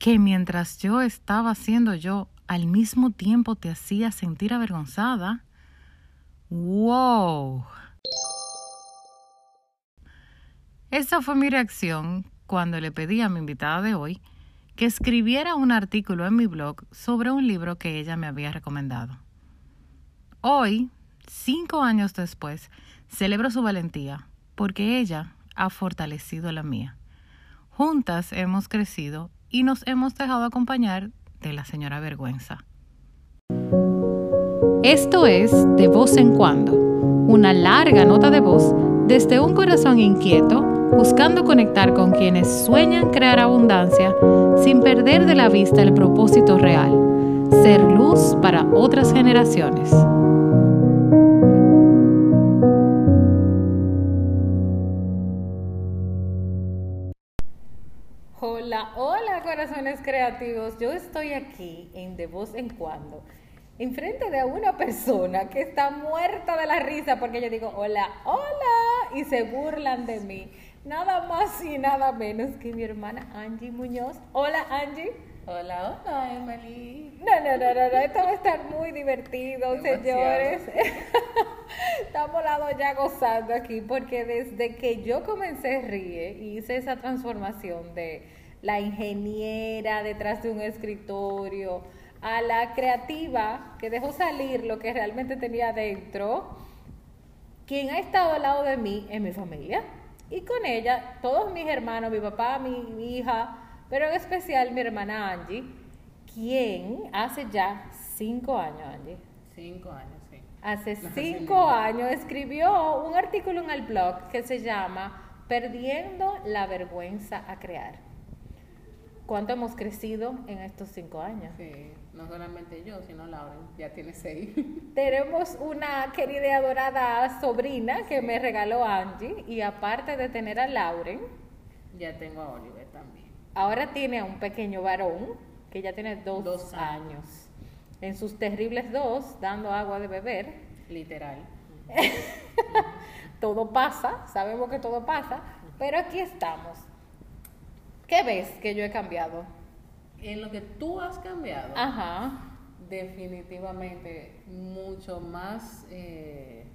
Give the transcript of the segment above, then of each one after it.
que mientras yo estaba haciendo yo, al mismo tiempo te hacía sentir avergonzada. ¡Wow! Esa fue mi reacción cuando le pedí a mi invitada de hoy que escribiera un artículo en mi blog sobre un libro que ella me había recomendado. Hoy, cinco años después, celebro su valentía porque ella ha fortalecido la mía. Juntas hemos crecido y nos hemos dejado acompañar de la señora vergüenza. Esto es De voz en cuando, una larga nota de voz desde un corazón inquieto buscando conectar con quienes sueñan crear abundancia sin perder de la vista el propósito real, ser luz para otras generaciones. Hola, hola corazones creativos. Yo estoy aquí en De Voz en Cuando, enfrente de una persona que está muerta de la risa porque yo digo hola, hola, y se burlan de mí. Nada más y nada menos que mi hermana Angie Muñoz. Hola Angie. Hola, hola Emily. No, no, no, no, esto va a estar muy divertido, señores. Estamos lados ya gozando aquí porque desde que yo comencé Ríe y hice esa transformación de la ingeniera detrás de un escritorio a la creativa que dejó salir lo que realmente tenía dentro, quien ha estado al lado de mí en mi familia y con ella todos mis hermanos, mi papá, mi hija, pero en especial mi hermana Angie, quien hace ya cinco años, Angie. Cinco años, sí. Hace cinco años escribió un artículo en el blog que se llama Perdiendo la vergüenza a crear. ¿Cuánto hemos crecido en estos cinco años? Sí, no solamente yo, sino Lauren, ya tiene seis. Tenemos una querida y adorada sobrina que me regaló Angie y aparte de tener a Lauren, ya tengo a Oliver también. Ahora tiene a un pequeño varón que ya tiene dos, años. En sus terribles dos, dando agua de beber. Literal. todo pasa, sabemos que todo pasa, pero aquí estamos. ¿Qué ves que yo he cambiado? En lo que tú has cambiado. Ajá. Definitivamente mucho más eh,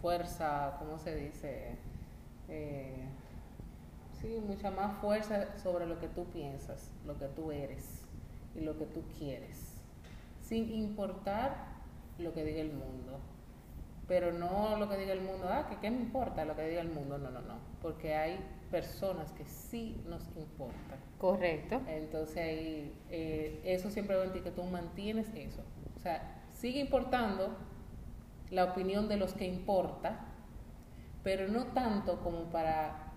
fuerza, ¿cómo se dice? Eh, Sí, mucha más fuerza sobre lo que tú piensas, lo que tú eres y lo que tú quieres, sin importar lo que diga el mundo. Pero no lo que diga el mundo, ah, que qué me importa lo que diga el mundo, no, no, no, porque hay personas que sí nos importan. Correcto. Entonces ahí, eh, eso siempre va a decir que tú mantienes eso. O sea, sigue importando la opinión de los que importa, pero no tanto como para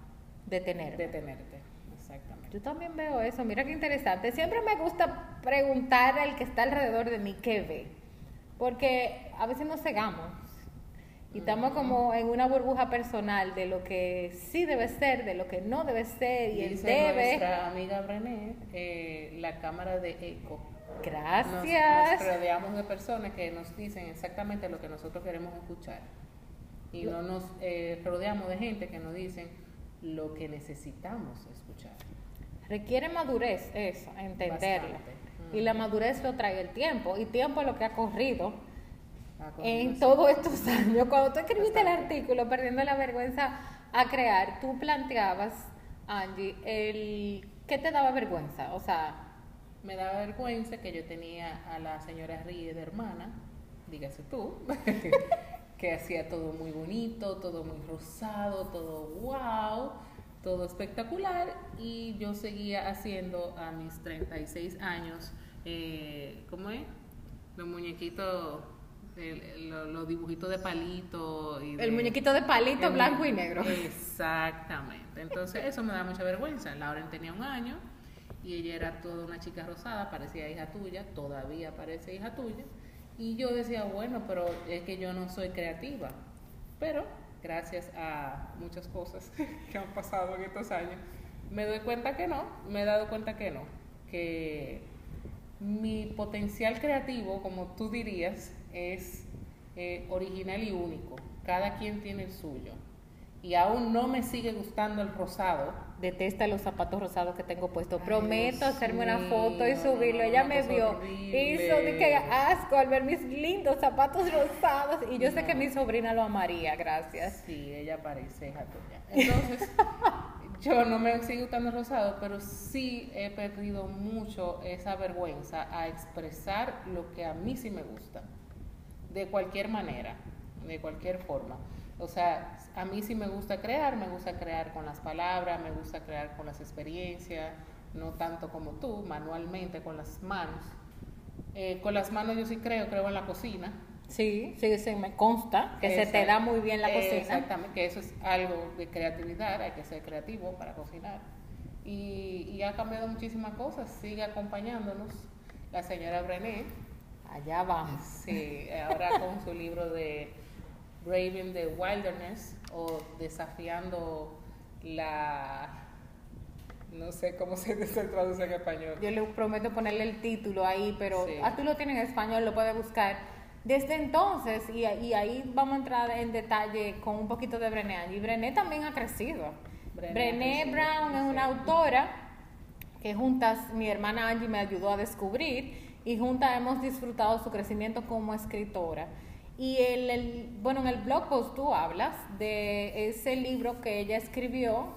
detener. Detenerte, exactamente. Yo también veo eso, mira qué interesante. Siempre me gusta preguntar al que está alrededor de mí qué ve, porque a veces nos cegamos y estamos como en una burbuja personal de lo que sí debe ser, de lo que no debe ser y el debe. Nuestra amiga Brené, eh, la cámara de eco. Gracias. Nos, rodeamos de personas que nos dicen exactamente lo que nosotros queremos escuchar. Y no nos eh, rodeamos de gente que nos dicen, lo que necesitamos escuchar. Requiere madurez eso, entenderlo. Y la madurez lo trae el tiempo, y tiempo es lo que ha corrido en todos estos años. Cuando tú escribiste el artículo, Perdiendo la Vergüenza a Crear, tú planteabas, Angie, el, ¿qué te daba vergüenza? O sea... Me daba vergüenza que yo tenía a la señora Ríe de hermana, dígase tú, que hacía todo muy bonito, todo muy rosado, todo wow, todo espectacular y yo seguía haciendo a mis 36 años, eh, ¿cómo es? Los muñequitos, los, dibujitos de palito. Y el muñequito de palito blanco y negro. Exactamente, entonces eso me da mucha vergüenza. Lauren tenía un año y ella era toda una chica rosada, parecía hija tuya, todavía parece hija tuya. Y yo decía, bueno, pero es que yo no soy creativa. Pero gracias a muchas cosas que han pasado en estos años, me doy cuenta que no, me he dado cuenta que no, que mi potencial creativo, como tú dirías, es eh, original y único. Cada quien tiene el suyo. y aún no me sigue gustando el rosado. Detesta los zapatos rosados que tengo puestos. Prometo hacerme una foto y subirlo. Ella me vio. Hizo de que asco al ver mis lindos zapatos rosados. Y yo sé que mi sobrina lo amaría, gracias. Sí, ella parece hija tuya. Entonces, yo no me sigue gustando el rosado, pero sí he perdido mucho esa vergüenza a expresar lo que a mí sí me gusta. De cualquier manera, de cualquier forma. O sea, a mí sí me gusta crear, me gusta crear con las palabras, me gusta crear con las experiencias, no tanto como tú, manualmente, con las manos. Eh, con las manos yo sí creo, creo en la cocina. Sí, sí, sí, me consta que se te da muy bien la cocina. Exactamente, que eso es algo de creatividad, hay que ser creativo para cocinar. Y, y ha cambiado muchísimas cosas, sigue acompañándonos la señora Brené. Allá vamos. Sí, ahora con su libro de Braving the Wilderness o Desafiando la... No sé cómo se, traduce en español. Yo le prometo ponerle el título ahí, pero a ah, tú lo tienes en español, lo puedes buscar. Desde entonces, y, ahí vamos a entrar en detalle con un poquito de Brené. Y Brené también ha crecido. Brené, Brown es una autora que juntas mi hermana Angie me ayudó a descubrir y juntas hemos disfrutado su crecimiento como escritora. Y el, bueno, en el blog post tú hablas de ese libro que ella escribió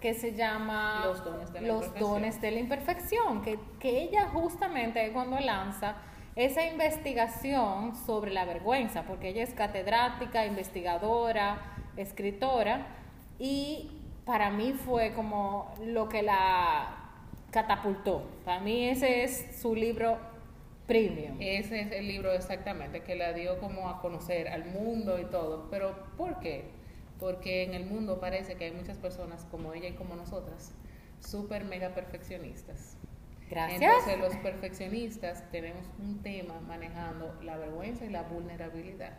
que se llama Los dones de la, Los dones de la imperfección, que, que ella justamente cuando lanza esa investigación sobre la vergüenza, porque ella es catedrática, investigadora, escritora, y para mí fue como lo que la catapultó. Para mí ese es su libro Premium. Ese es el libro exactamente que la dio como a conocer al mundo y todo. Pero ¿por qué? Porque en el mundo parece que hay muchas personas como ella y como nosotras, súper mega perfeccionistas. Gracias. Entonces los perfeccionistas tenemos un tema manejando la vergüenza y la vulnerabilidad.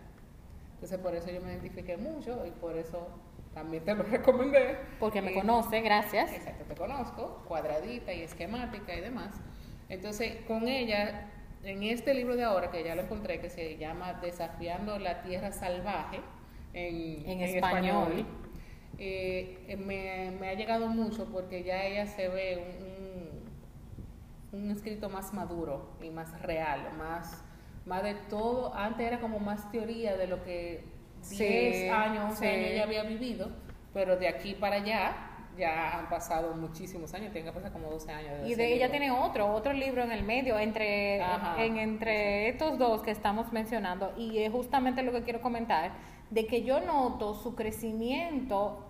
Entonces por eso yo me identifiqué mucho y por eso también te lo recomendé. Porque me conoce, gracias. Exacto, te conozco, cuadradita y esquemática y demás. Entonces con ella en este libro de ahora, que ya lo encontré, que se llama Desafiando la Tierra Salvaje, en, español, eh, me, ha llegado mucho porque ya ella se ve un, un, escrito más maduro y más real, más, más de todo. Antes era como más teoría de lo que 10 años, 11 años ella había vivido, pero de aquí para allá ya han pasado muchísimos años, tiene que pasar como 12 años. y de ella tiene otro, otro libro en el medio, entre, en, entre estos dos que estamos mencionando, y es justamente lo que quiero comentar, de que yo noto su crecimiento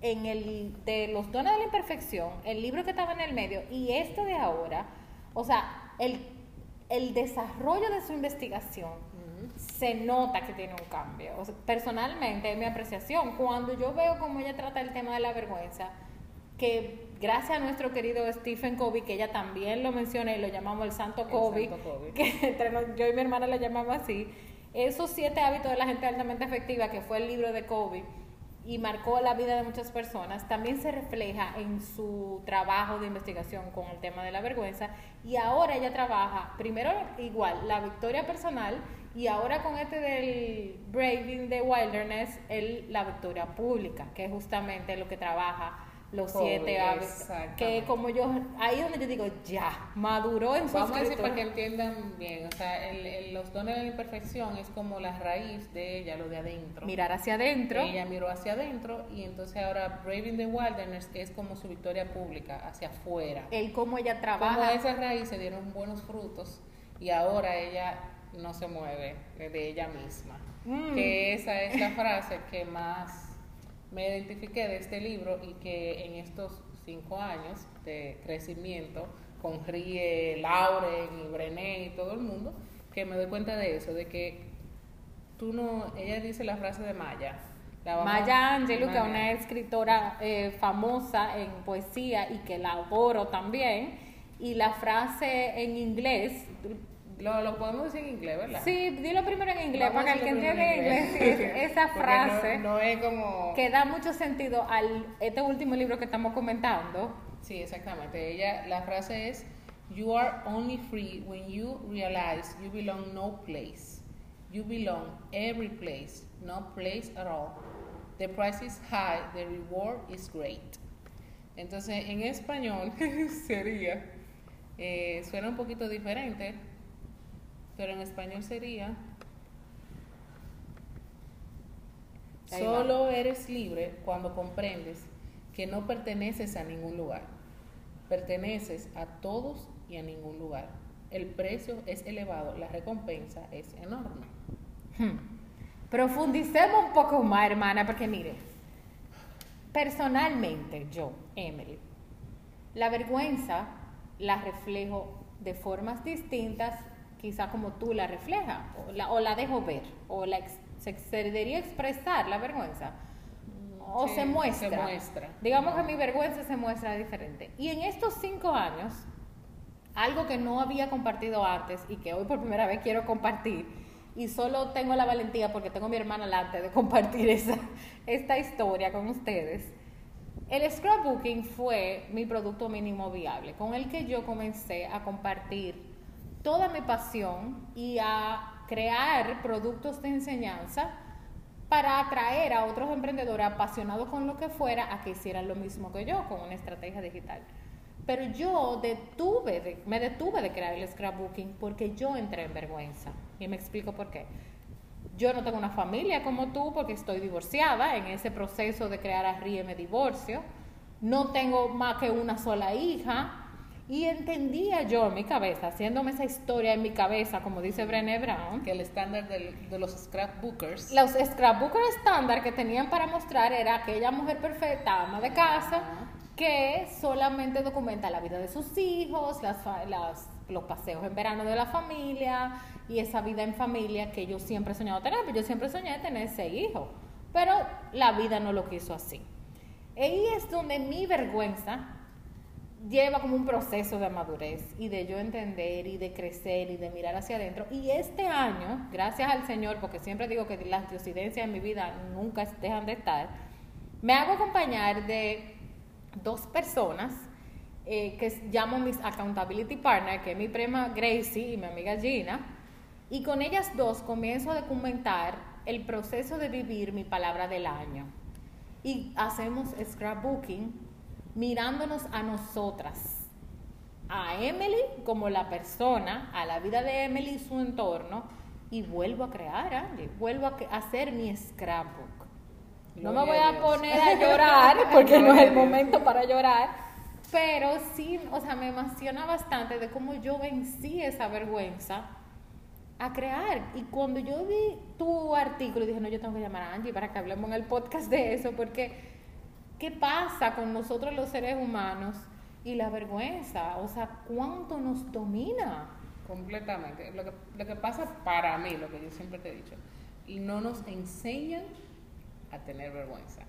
en el de los dones de la imperfección, el libro que estaba en el medio, y este de ahora, o sea, el, el desarrollo de su investigación se nota que tiene un cambio. personalmente, es mi apreciación. Cuando yo veo cómo ella trata el tema de la vergüenza, que gracias a nuestro querido Stephen Covey, que ella también lo menciona y lo llamamos el Santo Covey, que entre yo y mi hermana lo llamamos así, esos siete hábitos de la gente altamente efectiva, que fue el libro de Covey, y marcó la vida de muchas personas, también se refleja en su trabajo de investigación con el tema de la vergüenza. Y ahora ella trabaja, primero igual, la victoria personal y ahora con este del Braving the Wilderness, el, la victoria pública, que es justamente lo que trabaja los siete hábitos. Que como yo, ahí donde yo digo, ya, maduró en su Vamos a decir para que entiendan bien, o sea, el, los dones de la imperfección es como la raíz de ella, lo de adentro. Mirar hacia adentro. Ella miró hacia adentro y entonces ahora Braving the Wilderness, que es como su victoria pública, hacia afuera. El cómo ella trabaja. Como esas raíces dieron buenos frutos y ahora ella no se mueve de ella misma. Mm. Que esa es la frase que más me identifiqué de este libro y que en estos cinco años de crecimiento con Rie, Lauren y Brené y todo el mundo, que me doy cuenta de eso, de que tú no, ella dice la frase de Maya. Maya Angelou, que es una escritora eh, famosa en poesía y que la adoro también, y la frase en inglés, lo, lo, podemos decir en inglés, ¿verdad? Sí, dilo primero en inglés, para que el que entiende inglés, esa frase no, es como... que da mucho sentido al este último libro que estamos comentando. Sí, exactamente. Ella, la frase es, You are only free when you realize you belong no place. You belong every place, no place at all. The price is high, the reward is great. Entonces, en español sería, eh, suena un poquito diferente, pero en español sería, solo eres libre cuando comprendes que no perteneces a ningún lugar, perteneces a todos y a ningún lugar. El precio es elevado, la recompensa es enorme. Hmm. Profundicemos un poco más, hermana, porque mire, personalmente yo, Emily, la vergüenza la reflejo de formas distintas, quizá como tú la reflejas, o la, o la dejo ver, o la se, debería expresar la vergüenza, o se, muestra. se muestra. Digamos que mi vergüenza se muestra diferente. Y en estos cinco años, algo que no había compartido antes y que hoy por primera vez quiero compartir, y solo tengo la valentía porque tengo a mi hermana delante de compartir esa, esta historia con ustedes. El scrapbooking fue mi producto mínimo viable, con el que yo comencé a compartir toda mi pasión y a crear productos de enseñanza para atraer a otros emprendedores apasionados con lo que fuera a que hicieran lo mismo que yo con una estrategia digital. Pero yo detuve me detuve de crear el scrapbooking porque yo entré en vergüenza. Y me explico por qué. Yo no tengo una familia como tú porque estoy divorciada. En ese proceso de crear a RIE me divorcio. No tengo más que una sola hija. Y entendía yo en mi cabeza, haciéndome esa historia en mi cabeza, como dice Brené Brown. Que el estándar de los scrapbookers. Los scrapbookers estándar que tenían para mostrar era aquella mujer perfecta, ama de casa, que solamente documenta la vida de sus hijos, las, los paseos en verano de la familia y esa vida en familia que yo siempre he soñado tener. Yo siempre soñé tener seis hijos, pero la vida no lo quiso así. Y ahí es donde mi vergüenza lleva como un proceso de madurez y de yo entender y de crecer y de mirar hacia adentro. Y este año, gracias al Señor, porque siempre digo que las diosidencias en mi vida nunca dejan de estar, me hago acompañar de dos personas eh, que llamo mis accountability partners, que es mi prima Gracie y mi amiga Gina, y con ellas dos comienzo a documentar el proceso de vivir mi palabra del año. Y hacemos scrapbooking mirándonos a nosotras, a Emily como la persona, a la vida de Emily y su entorno, y vuelvo a crear, Angie, vuelvo a hacer mi scrapbook. No me voy a poner a llorar porque no es el momento para llorar, pero sí, o sea, me emociona bastante de cómo yo vencí esa vergüenza a crear. Y cuando yo vi tu artículo, dije, no, yo tengo que llamar a Angie para que hablemos en el podcast de eso, porque ¿Qué pasa con nosotros los seres humanos y la vergüenza? O sea, ¿cuánto nos domina? Completamente. Lo que, pasa para mí, lo que yo siempre te he dicho, y no nos enseñan a tener vergüenza.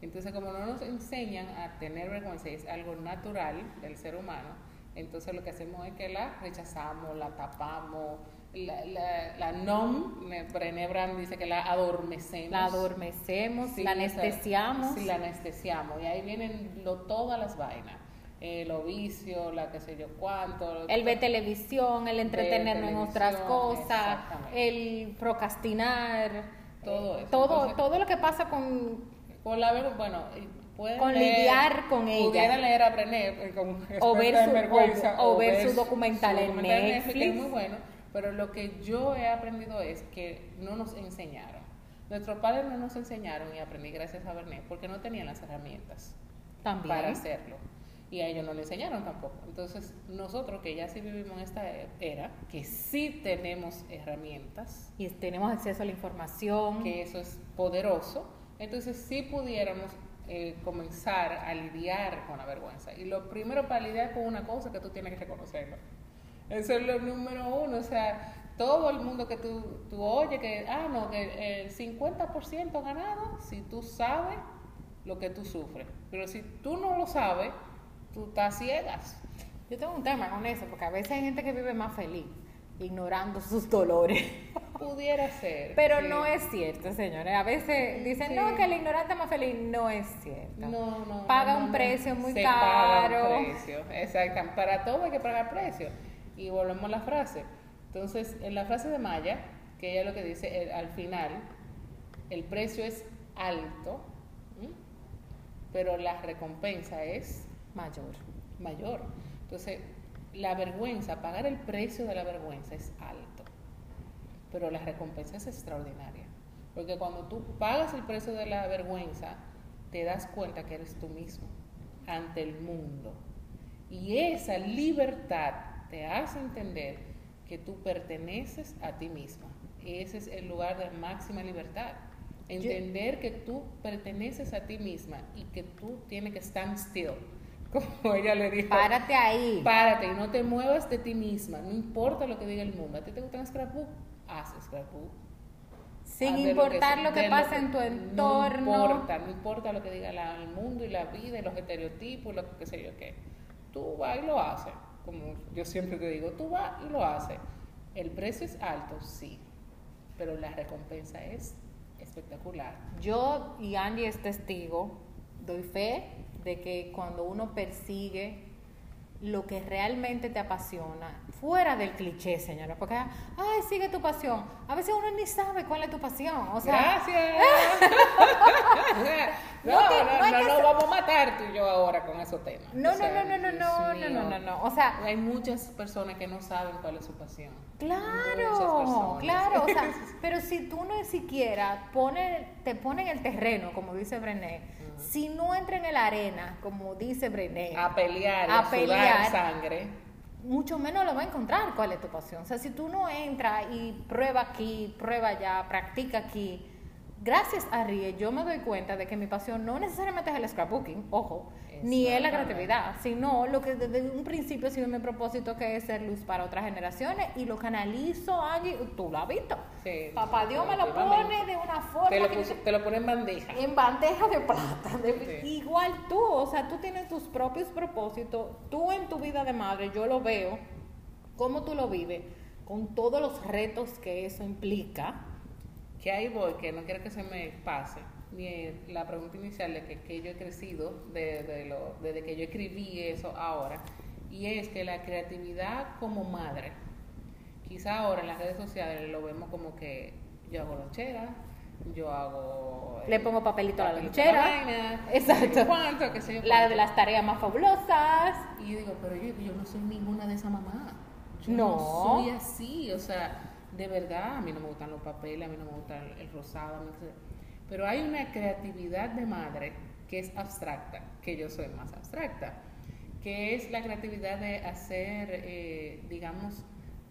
Entonces, como no nos enseñan a tener vergüenza es algo natural del ser humano, entonces lo que hacemos es que la rechazamos, la tapamos, la, la, la NOM, Brené Brown dice que la adormecemos. La adormecemos, la anestesiamos. Sí, la anestesiamos. Y ahí vienen lo, todas las vainas. El ovicio, la que sé yo cuánto. El ver televisión, el entretenernos en otras cosas, el procrastinar. Todo eso. Todo, todo lo que pasa con... Con la bueno, con lidiar con ella. Pudiera leer a Brené eh, con o ver su, o, ver su documental, en Netflix. es muy bueno pero lo que yo he aprendido es que no nos enseñaron. Nuestros padres no nos enseñaron y aprendí gracias a Bernet porque no tenían las herramientas para hacerlo. Y a ellos no le enseñaron tampoco. Entonces, nosotros que ya sí vivimos en esta era, que sí tenemos herramientas. Y tenemos acceso a la información. Que eso es poderoso. Entonces, sí pudiéramos eh, comenzar a lidiar con la vergüenza. Y lo primero para lidiar con una cosa que tú tienes que reconocerlo. Eso es lo número uno. O sea, todo el mundo que tú, tú oyes que, ah, no, que el 50% ganado si tú sabes lo que tú sufres. Pero si tú no lo sabes, tú estás ciegas. Yo tengo un tema con eso, porque a veces hay gente que vive más feliz, ignorando sus dolores. Pudiera ser. Pero no es cierto, señores. A veces dicen, no, que el ignorante es más feliz. No es cierto. No, no. Paga un precio muy caro. Paga un precio, exacto. Para todo hay que pagar precio. Y volvemos a la frase. Entonces, en la frase de Maya, que ella lo que dice al final, el precio es alto, pero la recompensa es mayor. Mayor. Entonces, la vergüenza, pagar el precio de la vergüenza es alto, pero la recompensa es extraordinaria. Porque cuando tú pagas el precio de la vergüenza, te das cuenta que eres tú mismo ante el mundo. Y esa libertad te hace entender que tú perteneces a ti misma. Ese es el lugar de máxima libertad. Entender que tú perteneces a ti misma y que tú tienes que stand still. Como ella le dijo. Párate ahí. Párate y no te muevas de ti misma. No importa lo que diga el mundo. ¿A ti te gusta scrapbook? Haz scrapbook. Sin importar lo que, pase en tu entorno. No importa, no importa lo que diga el mundo y la vida y los estereotipos, lo que sé yo qué. Tú vas y lo haces. Yo siempre te digo, tú vas y lo haces. El precio es alto, sí, pero la recompensa es espectacular. Yo y Angie es testigo, doy fe de que cuando uno persigue lo que realmente te apasiona, fuera del cliché, señora, porque, ay, sigue tu pasión. A veces uno ni sabe cuál es tu pasión. O sea, Gracias. no, no, no, no, vamos a matar tú y yo ahora con esos temas. No, no, no, no, no, no, no, no, no, no, O sea, hay muchas personas que no saben cuál es su pasión. Claro, claro, o sea, pero si tú no siquiera pone, te pone en el terreno, como dice Brené, si no entra en la arena, como dice Brené, a pelear, a, pelear, sangre, mucho menos lo va a encontrar cuál es tu pasión. O sea, si tú no entras y prueba aquí, prueba allá, practica aquí, gracias a RIE yo me doy cuenta de que mi pasión no necesariamente es el scrapbooking, ojo, ni es la creatividad, sino lo que desde un principio ha sido mi propósito que es ser luz para otras generaciones y lo canalizo, Angie, tú lo has visto. Papá Dios me lo pone de una forma. Te lo, te lo pone en bandeja. En bandeja de plata. Igual tú, o sea, tú tienes tus propios propósitos, tú en tu vida de madre, yo lo veo, cómo tú lo vives, con todos los retos que eso implica. Que ahí voy, que no quiero que se me pase la pregunta inicial de que, yo he crecido de, lo, desde que yo escribí eso ahora, y es que la creatividad como madre, quizá ahora en las redes sociales lo vemos como que yo hago lonchera, yo hago... Le pongo papelito, a la lonchera. Exacto. ¿Cuánto? La de las tareas más fabulosas. Y yo digo, pero yo, yo no soy ninguna de esa mamá. Yo no. soy así, o sea, de verdad, a mí no me gustan los papeles, a mí no me gusta el, rosado, pero hay una creatividad de madre que es abstracta, que yo soy más abstracta, que es la creatividad de hacer, eh, digamos,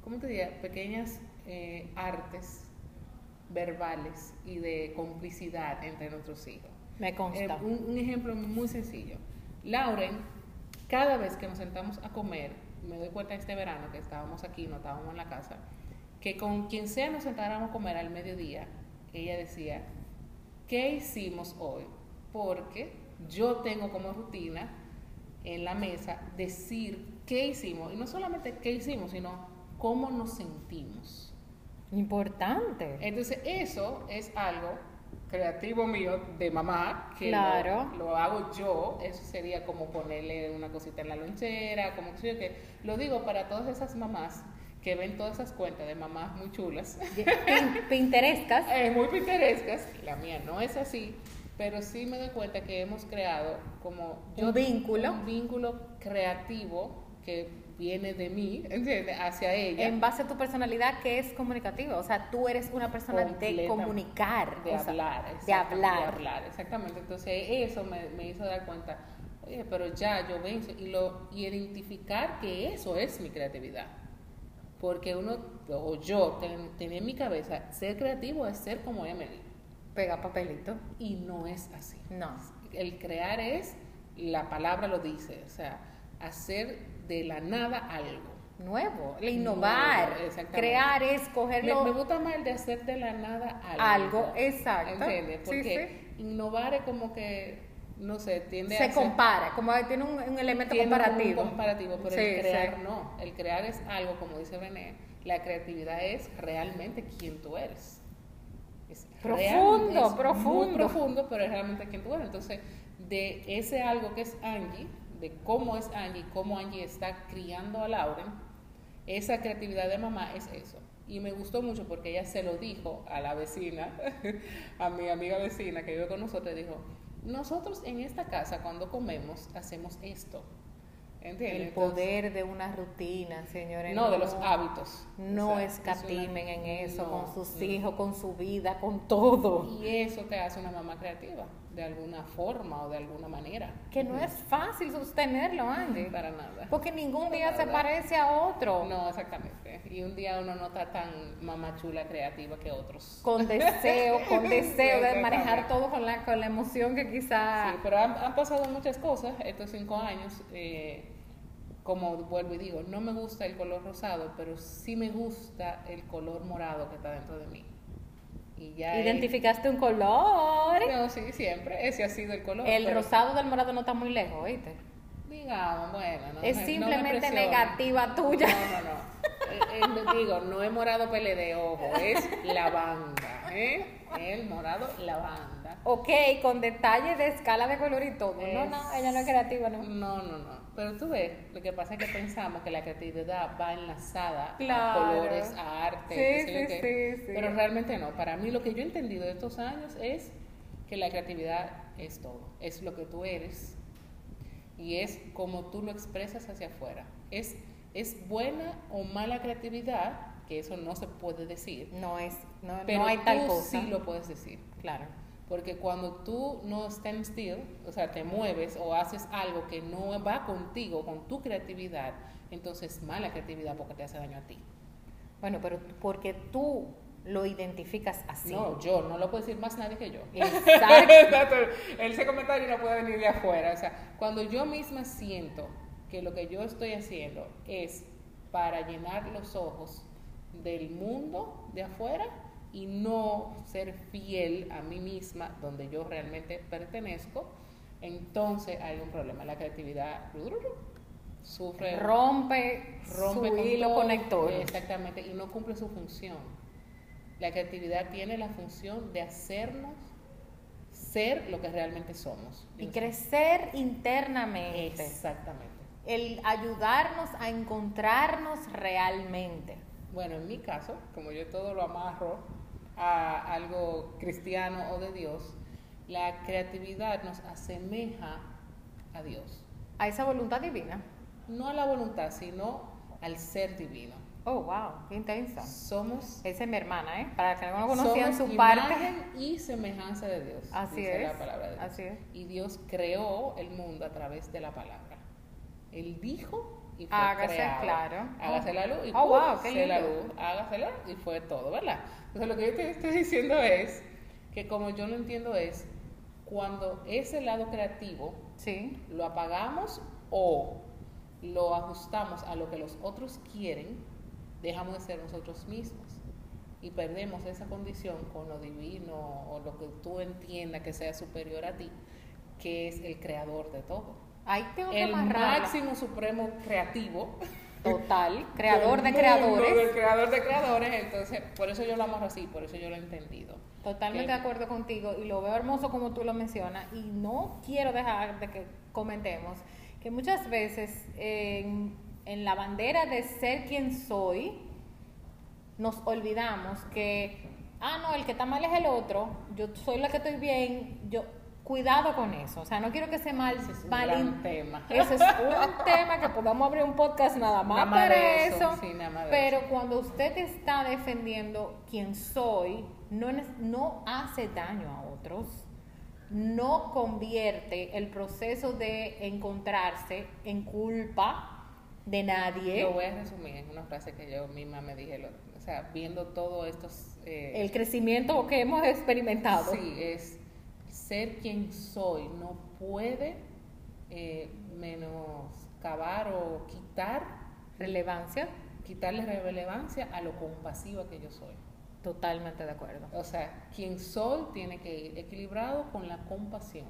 ¿cómo te diría? Pequeñas eh, artes verbales y de complicidad entre nuestros hijos. Me consta. Eh, un, ejemplo muy sencillo. Lauren, cada vez que nos sentamos a comer, me doy cuenta este verano que estábamos aquí, no estábamos en la casa, que con quien sea nos sentáramos a comer al mediodía, ella decía, ¿qué hicimos hoy? Porque yo tengo como rutina en la mesa decir qué hicimos, y no solamente qué hicimos, sino cómo nos sentimos. Importante. Entonces eso es algo creativo mío de mamá, que claro. lo, hago yo, eso sería como ponerle una cosita en la lonchera, como que que lo digo para todas esas mamás que ven todas esas cuentas de mamás muy chulas. Pinterescas. eh, muy pinterescas. La mía no es así, pero sí me doy cuenta que hemos creado como... un vínculo. Un vínculo creativo que viene de mí, ¿entiendes? Hacia ella. En base a tu personalidad que es comunicativa. O sea, tú eres una persona de comunicar. De hablar. De hablar. De hablar, exactamente. Entonces eso me, me hizo dar cuenta, oye, pero ya yo vengo y, lo, y identificar que eso es mi creatividad porque uno, o yo, tenía en mi cabeza, ser creativo es ser como Emily. Pega papelito. Y no es así. No. El crear es, la palabra lo dice, o sea, hacer de la nada algo. Nuevo, el innovar, crear es cogerlo. Me, gusta más el de hacer de la nada algo. Algo, exacto. ¿Entiendes? Porque innovar es como que no sé, tiende se compara, como tiene un, elemento comparativo. Un comparativo, pero el crear no. El crear es algo, como dice René, la creatividad es realmente quien tú eres. profundo, profundo. Muy profundo, pero es realmente quien tú eres. Entonces, de ese algo que es Angie, de cómo es Angie, cómo Angie está criando a Lauren, esa creatividad de mamá es eso. Y me gustó mucho porque ella se lo dijo a la vecina, a mi amiga vecina que vive con nosotros, dijo, nosotros en esta casa cuando comemos hacemos esto. El poder de una rutina, señores. No, de los hábitos. No escatimen en eso, con sus hijos, con su vida, con todo. Y eso te hace una mamá creativa, de alguna forma o de alguna manera. Que no es fácil sostenerlo, Andy. Para nada. Porque ningún día se parece a otro. No, exactamente. Y un día uno no está tan mamá chula creativa que otros. Con deseo, con deseo de manejar todo con la, con la emoción que quizás... Sí, pero han, han, pasado muchas cosas estos cinco años. Eh, como vuelvo y digo, no me gusta el color rosado, pero sí me gusta el color morado que está dentro de mí. Y ya ¿Identificaste un color? No, sí, siempre. Ese ha sido el color. El rosado del morado no está muy lejos, ¿oíste? Digamos, bueno. No, es simplemente negativa tuya. No, no, no. Eh, eh, digo, no es morado PLD, ojo, es lavanda. ¿eh? El morado lavanda. Ok, con detalle de escala de color y todo. no, no, ella no es creativa, ¿no? No, no, no. Pero tú ves, lo que pasa es que pensamos que la creatividad va enlazada a colores, a arte, sí, sí, sí, pero realmente no. Para mí lo que yo he entendido de estos años es que la creatividad es todo, es lo que tú eres y es como tú lo expresas hacia afuera. Es, es buena o mala creatividad, que eso no se puede decir. No es, no, pero hay tal tú cosa. sí lo puedes decir. Claro. Porque cuando tú no estás still, o sea, te mueves o haces algo que no va contigo, con tu creatividad, entonces es mala creatividad porque te hace daño a ti. Bueno, pero porque tú lo identificas así. No, yo, no lo puede decir más nadie que yo. Exacto. Ese comentario no puede venir de afuera. O sea, cuando yo misma siento que lo que yo estoy haciendo es para llenar los ojos del mundo de afuera, y no ser fiel a mí misma, donde yo realmente pertenezco, entonces hay un problema. La creatividad sufre. Rompe, rompe su hilo conector. Exactamente, y no cumple su función. La creatividad tiene la función de hacernos ser lo que realmente somos. Y crecer internamente. Exactamente. El ayudarnos a encontrarnos realmente. Bueno, en mi caso, como yo todo lo amarro a algo cristiano o de Dios, la creatividad nos asemeja a Dios. ¿A esa voluntad divina? No a la voluntad, sino al ser divino. Oh, wow, qué intensa. Somos. Esa es mi hermana, ¿eh? Para que no conocían su parte. y semejanza de Dios. Así es. La palabra de Dios. Así es. Y Dios creó el mundo a través de la palabra. Él dijo y fue Hágase creado. claro. Hágase la luz y oh, wow, qué la luz. Y fue todo, ¿verdad? Entonces lo que yo te estoy diciendo es que como yo lo entiendo es cuando ese lado creativo sí. lo apagamos o lo ajustamos a lo que los otros quieren, dejamos de ser nosotros mismos y perdemos esa condición con lo divino o lo que tú entiendas que sea superior a ti, que es el creador de todo el máximo supremo creativo. Total, creador de creadores. El creador de creadores, entonces por eso yo lo amo así, por eso yo lo he entendido. Totalmente de acuerdo contigo y lo veo hermoso como tú lo mencionas y no quiero dejar de que comentemos que muchas veces en, en la bandera de ser quien soy nos olvidamos que, ah, no, el que está mal es el otro, yo soy la que estoy bien, yo cuidado con eso. O sea, no quiero que se mal. Ese es un gran tema. Ese es un tema que podamos abrir un podcast nada más para eso. pero cuando usted está defendiendo quién soy, no, no hace daño a otros. No convierte el proceso de encontrarse en culpa de nadie. Lo voy a resumir en una frase que yo misma me dije, o sea, viendo todo estos... Eh, el crecimiento que hemos experimentado. Sí, es ser quien soy no puede eh, menoscabar o quitar relevancia, quitarle relevancia a lo compasiva que yo soy. Totalmente de acuerdo. O sea, quien soy tiene que ir equilibrado con la compasión.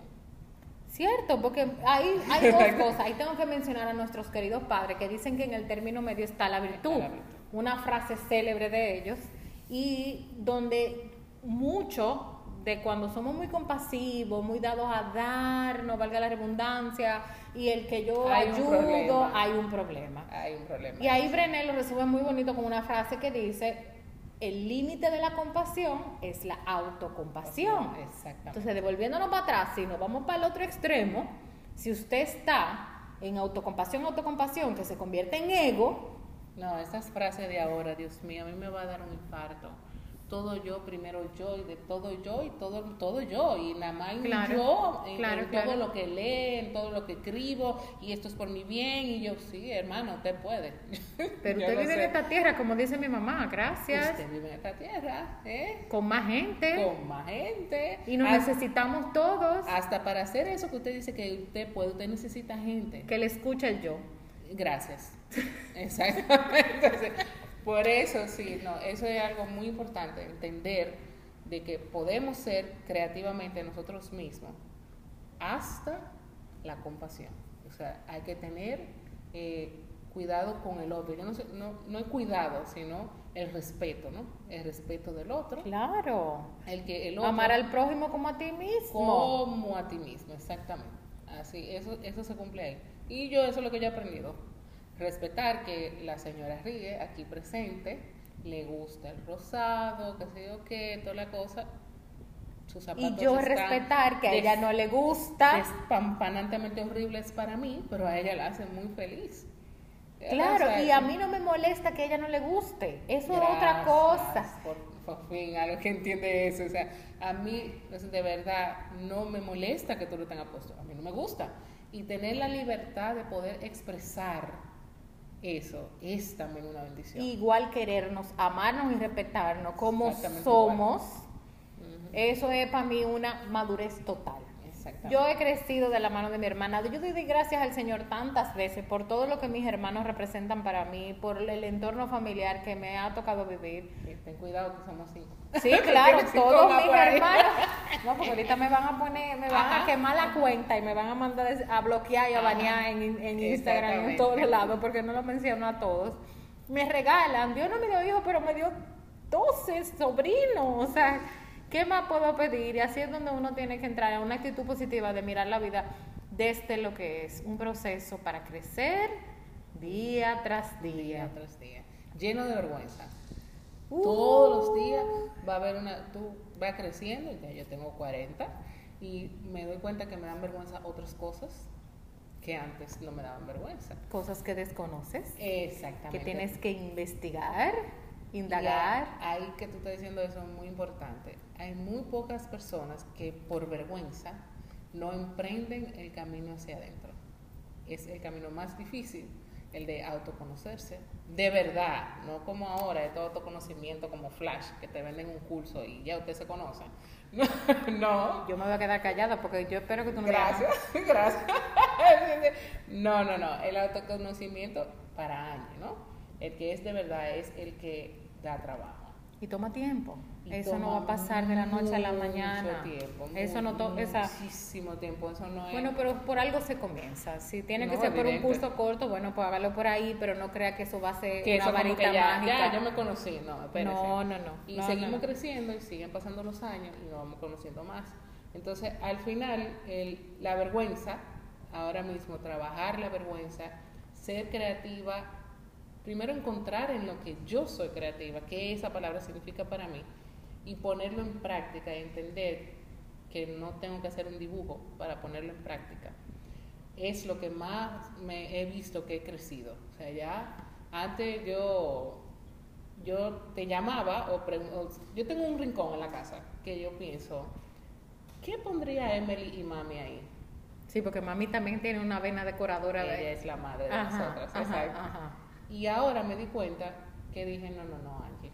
Cierto, porque hay, hay dos cosas. Ahí tengo que mencionar a nuestros queridos padres que dicen que en el término medio está la virtud. Está la virtud. Una frase célebre de ellos y donde mucho de cuando somos muy compasivos, muy dados a dar, no valga la redundancia, y el que yo Hay ayudo, hay un problema. Hay un problema. Y ahí Brené lo resume muy bonito con una frase que dice, el límite de la compasión es la autocompasión. Exactamente. Entonces, devolviéndonos para atrás, si nos vamos para el otro extremo, si usted está en autocompasión, autocompasión, que se convierte en ego, No, esas frases de ahora, Dios mío, a mí me va a dar un infarto. Todo yo, primero yo, y de todo yo, y todo, todo yo, y nada más Claro, yo, en, claro, en claro. todo lo que lee, en todo lo que escribo, y esto es por mi bien, y yo, sí, hermano, usted puede. pero usted vive en esta tierra, como dice mi mamá, gracias, Usted vive en esta tierra, ¿eh? con más gente, Con más gente. y nos hasta, necesitamos todos hasta para hacer eso que usted dice que usted puede, usted necesita gente. que le escuche el yo. Gracias. Exactamente. Por eso sí, no, eso es algo muy importante, entender de que podemos ser creativamente nosotros mismos hasta la compasión. O sea, hay que tener eh, cuidado con el otro. Yo no, sé, no, no es cuidado, sino el respeto, ¿no? El respeto del otro. Claro. El que el otro Amar al prójimo como a ti mismo. como a ti mismo, exactamente. Así, eso, eso se cumple ahí. Y yo eso es lo que yo he aprendido. Respetar que la señora Ríe, aquí presente, le gusta el rosado, qué sé yo qué, toda la cosa. Sus Y zapatos yo están respetar que a ella no le gusta. despampanantemente horribles para mí, pero a ella la hacen muy feliz. Claro, O sea, y a mí no me molesta que a ella no le guste. Eso es otra cosa. Por, por fin, algo que entiende eso. O sea, a mí, de verdad, no me molesta que tú lo tengas puesto. A mí no me gusta. Y tener la libertad de poder expresar eso es también una bendición. Igual querernos, amarnos y respetarnos como somos. Eso es para mí una madurez total. Yo he crecido de la mano de mi hermana. Yo doy gracias al Señor tantas veces por todo lo que mis hermanos representan para mí, por el entorno familiar que me ha tocado vivir. Sí, Ten cuidado que somos cinco. Sí, claro, todos mis hermanos. No, porque ahorita me van a poner, me van Ajá. a quemar la cuenta y me van a mandar a bloquear y a banear en, en Instagram y en todos lados porque no lo menciono a todos. Me regalan, Dios no me dio hijos, pero me dio 12 sobrinos. O sea, ¿qué más puedo pedir? Y así es donde uno tiene que entrar en una actitud positiva de mirar la vida desde lo que es un proceso para crecer día tras Día día. tras día. Lleno de vergüenza. Uh. Todos los días va a haber una, tú vas creciendo, ya yo tengo 40 y me doy cuenta que me dan vergüenza otras cosas que antes no me daban vergüenza. Cosas que desconoces. Exactamente. que tienes que investigar, indagar. Ahí que tú estás diciendo eso es muy importante. Hay muy pocas personas que por vergüenza no emprenden el camino hacia adentro. Es el camino más difícil, el de autoconocerse. De verdad, no como ahora, de todo autoconocimiento como flash, que te venden un curso y ya usted se conoce. no, Yo me voy a quedar callada porque yo espero que tú no lo Gracias, gracias. No, no, no. El autoconocimiento para años, ¿no? El que es de verdad es el que da trabajo. Y toma tiempo. Eso no va a pasar de la noche a la mucho mañana. tiempo, eso no mu- to esa Muchísimo tiempo. Eso no es. bueno, pero por algo se comienza. Si tiene que ser por un curso corto, bueno, pues hágalo por ahí, pero no crea que eso va a ser que una varita ya, mágica. ya, yo me conocí. No, espérese. No, no, no. Y No, seguimos no. creciendo y siguen pasando los años y nos vamos conociendo más. Entonces, al final, el- la vergüenza, ahora mismo, trabajar la vergüenza, ser creativa, primero encontrar en lo que yo soy creativa, qué esa palabra significa para mí, y ponerlo en práctica y entender que no tengo que hacer un dibujo para ponerlo en práctica. Es lo que más me he visto que he crecido. O sea, ya antes yo yo te llamaba o, o- yo tengo un rincón en la casa que yo pienso, ¿qué pondría Emily y mami ahí? Sí, porque mami también tiene una vena decoradora Ella de es la madre de Ajá, nosotras, ajá, exacto. ajá. Y ahora me di cuenta que dije, no, no, no, Angie,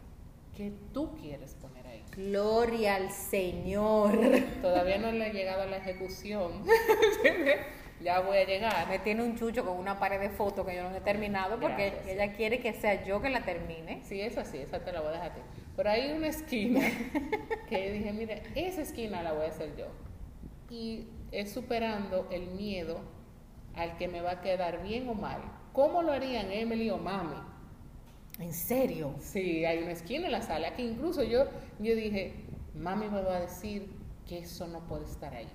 ¿qué tú quieres poner? Gloria al Señor. Todavía no le he llegado a la ejecución. ya voy a llegar. Me tiene un chucho con una pared de fotos que yo no he terminado porque Gracias. ella quiere que sea yo que la termine. Sí, esa sí, esa te la voy a dejar a ti. Pero hay una esquina que dije, mire, esa esquina la voy a hacer yo. Y es superando el miedo al que me va a quedar bien o mal. ¿Cómo lo harían Emily o Mami? ¿En serio? Sí, hay una esquina en la sala que incluso yo, yo dije, mami me va a decir que eso no puede estar ahí.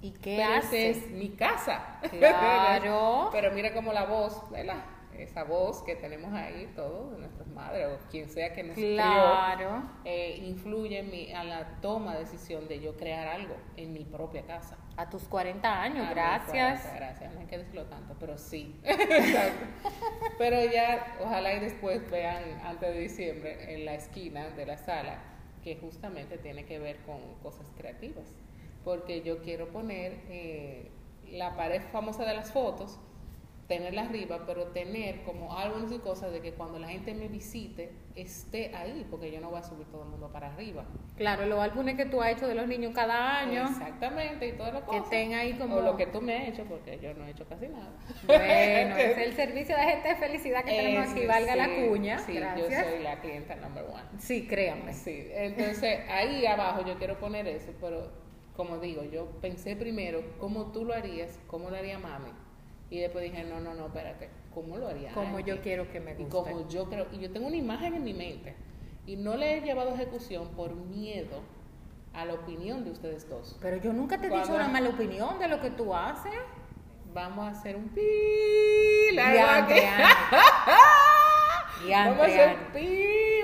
¿Y qué Pero esa haces? es mi casa. Claro. Pero mira como la voz, ¿verdad? Esa voz que tenemos ahí, todos, de nuestras madres o quien sea que nos Claro. crió, eh, influye en mi, a la toma de decisión de yo crear algo en mi propia casa. A tus 40 años, Ah, gracias. bueno, gracias, no hay que decirlo tanto, pero sí. Pero ya, ojalá y después vean antes de diciembre en la esquina de la sala que justamente tiene que ver con cosas creativas. Porque yo quiero poner eh, la pared famosa de las fotos, tenerla arriba, pero tener como álbumes y cosas de que cuando la gente me visite esté ahí, porque yo no voy a subir todo el mundo para arriba. Claro, los álbumes que tú has hecho de los niños cada año. Exactamente, y todas las Que cosas. estén ahí como- O lo que tú me has hecho, porque yo no he hecho casi nada. Bueno, es el servicio de gente de felicidad que tenemos aquí, valga la cuña. Sí, gracias. yo soy la clienta number one. Sí, créanme. Sí, entonces ahí abajo yo quiero poner eso, pero como digo, yo pensé primero cómo tú lo harías, cómo lo haría mami. Y después dije, no, no, no, espérate, ¿cómo lo haría? Como yo quiero que me Y guste. como yo creo, y yo tengo una imagen en mi mente y no le he llevado a ejecución por miedo a la opinión de ustedes dos. Pero yo nunca te he dicho una mala opinión de lo que tú haces. Vamos a hacer un pi largo Vamos a hacer Ana. pi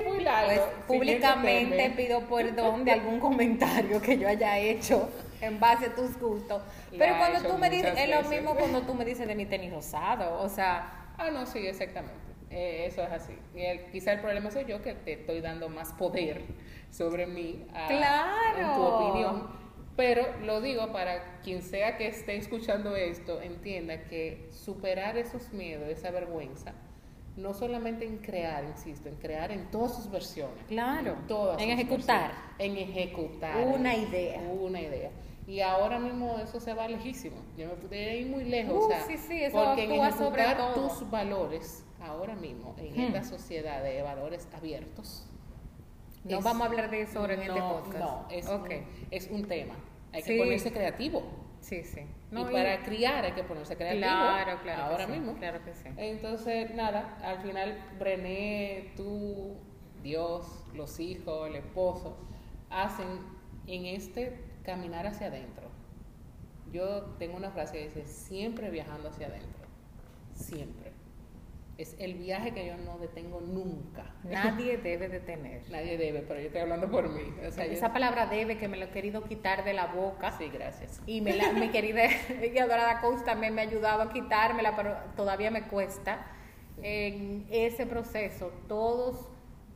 muy largo. Pues públicamente pido perdón de algún comentario que yo haya hecho en base a tus gustos. Pero he cuando hecho tú me dices, es lo mismo cuando tú me dices de mi tenis rosado. O sea, Ah, no, sí, exactamente. Eh, eso es así. Y el- quizá el problema soy yo que te estoy dando más poder sobre mí a- Claro. en tu opinión. Pero lo digo para quien sea que esté escuchando esto, entienda que superar esos miedos, esa vergüenza, no solamente en crear, insisto, en crear en todas sus versiones. Claro. En todas En sus ejecutar. versiones. En ejecutar. Una idea. Una idea. Y ahora mismo eso se va lejísimo. Yo me pude ir muy lejos. Uh, o sea, sí, sí, eso porque en sobre ejecutar todo. tus valores ahora mismo en Hmm. esta sociedad de valores abiertos. no es- vamos a hablar de eso ahora en este no, podcast. No, es, Ok. un, es un tema. Hay que ponerse creativo. Sí, sí. y para criar hay que ponerse creativo. Claro, claro. que Ahora sí, mismo. Claro que sí. Entonces, nada, al final Brené, tú, Dios, los hijos, el esposo, hacen en este caminar hacia adentro. Yo tengo una frase que dice, siempre viajando hacia adentro, siempre. Es el viaje que yo no detengo nunca. Nadie debe de tener. Nadie debe, pero yo estoy hablando por mí. O sea, yo- Esa palabra debe que me lo he querido quitar de la boca. Sí, gracias. Y me la- mi querida y adorada coach también me ha ayudado a quitármela, pero todavía me cuesta. En ese proceso todos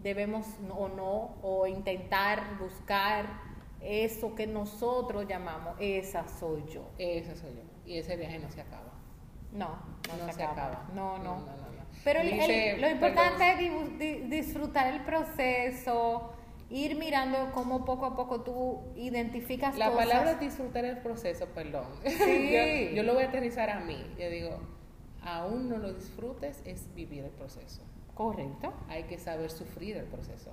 debemos o no, o intentar buscar eso que nosotros llamamos, esa soy yo. Ese soy yo. Y ese viaje no se acaba. No, no, No se, acaba. No, no. no, no, no. Pero el- lo importante perdón, es di- disfrutar el proceso, ir mirando cómo poco a poco tú identificas La cosas. palabra es disfrutar el proceso, perdón. Sí. yo, yo lo voy a aterrizar a mí. Yo digo, aún no lo disfrutes, es vivir el proceso. Correcto. Hay que saber sufrir el proceso,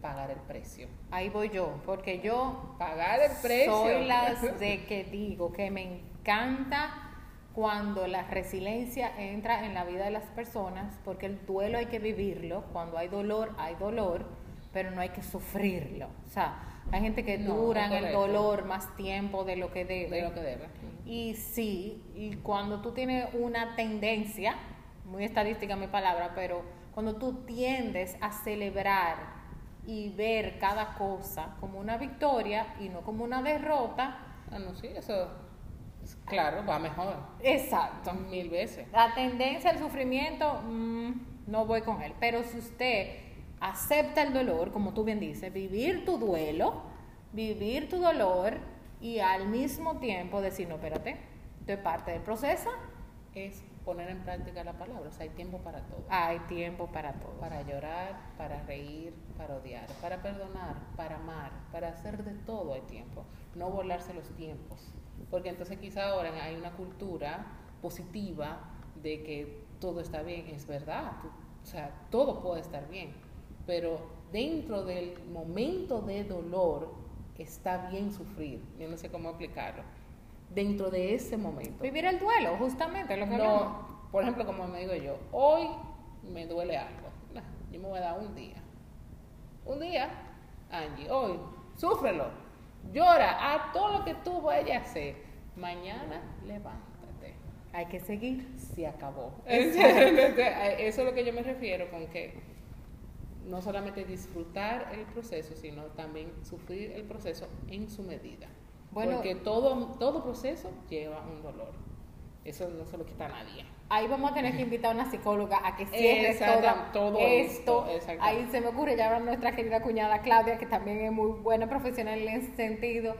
pagar el precio. Ahí voy yo, porque yo Pagar el precio. soy las de que digo que me encanta cuando la resiliencia entra en la vida de las personas, porque el duelo hay que vivirlo, cuando hay dolor, hay dolor, pero no hay que sufrirlo. O sea, hay gente que No, dura en el dolor más tiempo de lo que debe. de lo que debe. Y sí, y cuando tú tienes una tendencia, muy estadística mi palabra, pero cuando tú tiendes a celebrar y ver cada cosa como una victoria y no como una derrota, Ah, no, sí, eso, es- claro, va mejor. exacto. Mil veces. La tendencia al sufrimiento, mm, no voy con él. Pero si usted acepta el dolor, como tú bien dices, vivir tu duelo, vivir tu dolor y al mismo tiempo decir, no, espérate, esto es parte del proceso, Es poner en práctica la palabra. O sea, hay tiempo para todo. hay tiempo para todo. Para llorar, para reír, para odiar, para perdonar, para amar, para hacer de todo hay tiempo. No volarse los tiempos. Porque entonces quizá ahora hay una cultura positiva de que todo está bien. Es verdad. tú- o sea, todo puede estar bien. Pero dentro del momento de dolor está bien sufrir. Yo no sé cómo explicarlo. Dentro de ese momento. Vivir el duelo, justamente, lo que hablamos. No, por ejemplo, como me digo yo, hoy me duele algo. Nah, yo me voy a dar un día. Un día, Angie, hoy, súfrelo, llora, a todo lo que tú vayas a hacer. Mañana levántate. Hay que seguir. Se acabó. Eso es lo que yo me refiero con que no solamente disfrutar el proceso, sino también sufrir el proceso en su medida. Bueno, Porque todo, todo proceso lleva un dolor. Eso no se lo quita a nadie. Ahí vamos a tener que invitar a una psicóloga a que cierre todo, esto. Ahí se me ocurre ya nuestra querida cuñada Claudia, que también es muy buena profesional en ese sentido.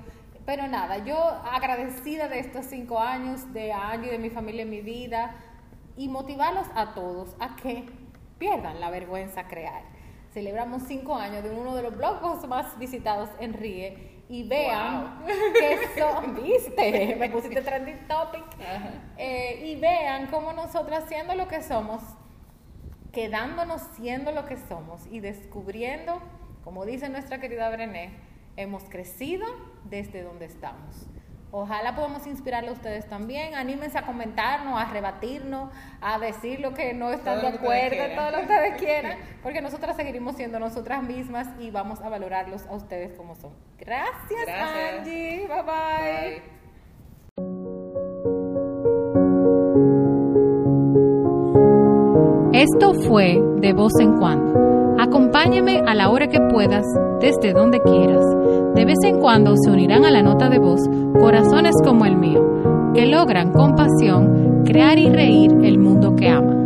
Pero nada, yo agradecida de estos cinco años de Angie, de mi familia en mi vida, y motivarlos a todos a que pierdan la vergüenza crear. Celebramos cinco años de uno de los blogs más visitados en RIE y vean que son, viste, me pusiste trending topic, eh, y vean cómo nosotras siendo lo que somos, quedándonos siendo lo que somos y descubriendo, como dice nuestra querida Brené, hemos crecido desde donde estamos. Ojalá podamos inspirarle a ustedes también. Anímense a comentarnos, a rebatirnos, a decir lo que no están de acuerdo, todo lo que ustedes quieran, porque nosotras seguiremos siendo nosotras mismas y vamos a valorarlos a ustedes como son. Gracias, Angie. bye. bye. Esto fue de voz en cuando Acompáñame a la hora que puedas, desde donde quieras. De vez en cuando se unirán a la nota de voz corazones como el mío, que logran con pasión crear y reír el mundo que aman.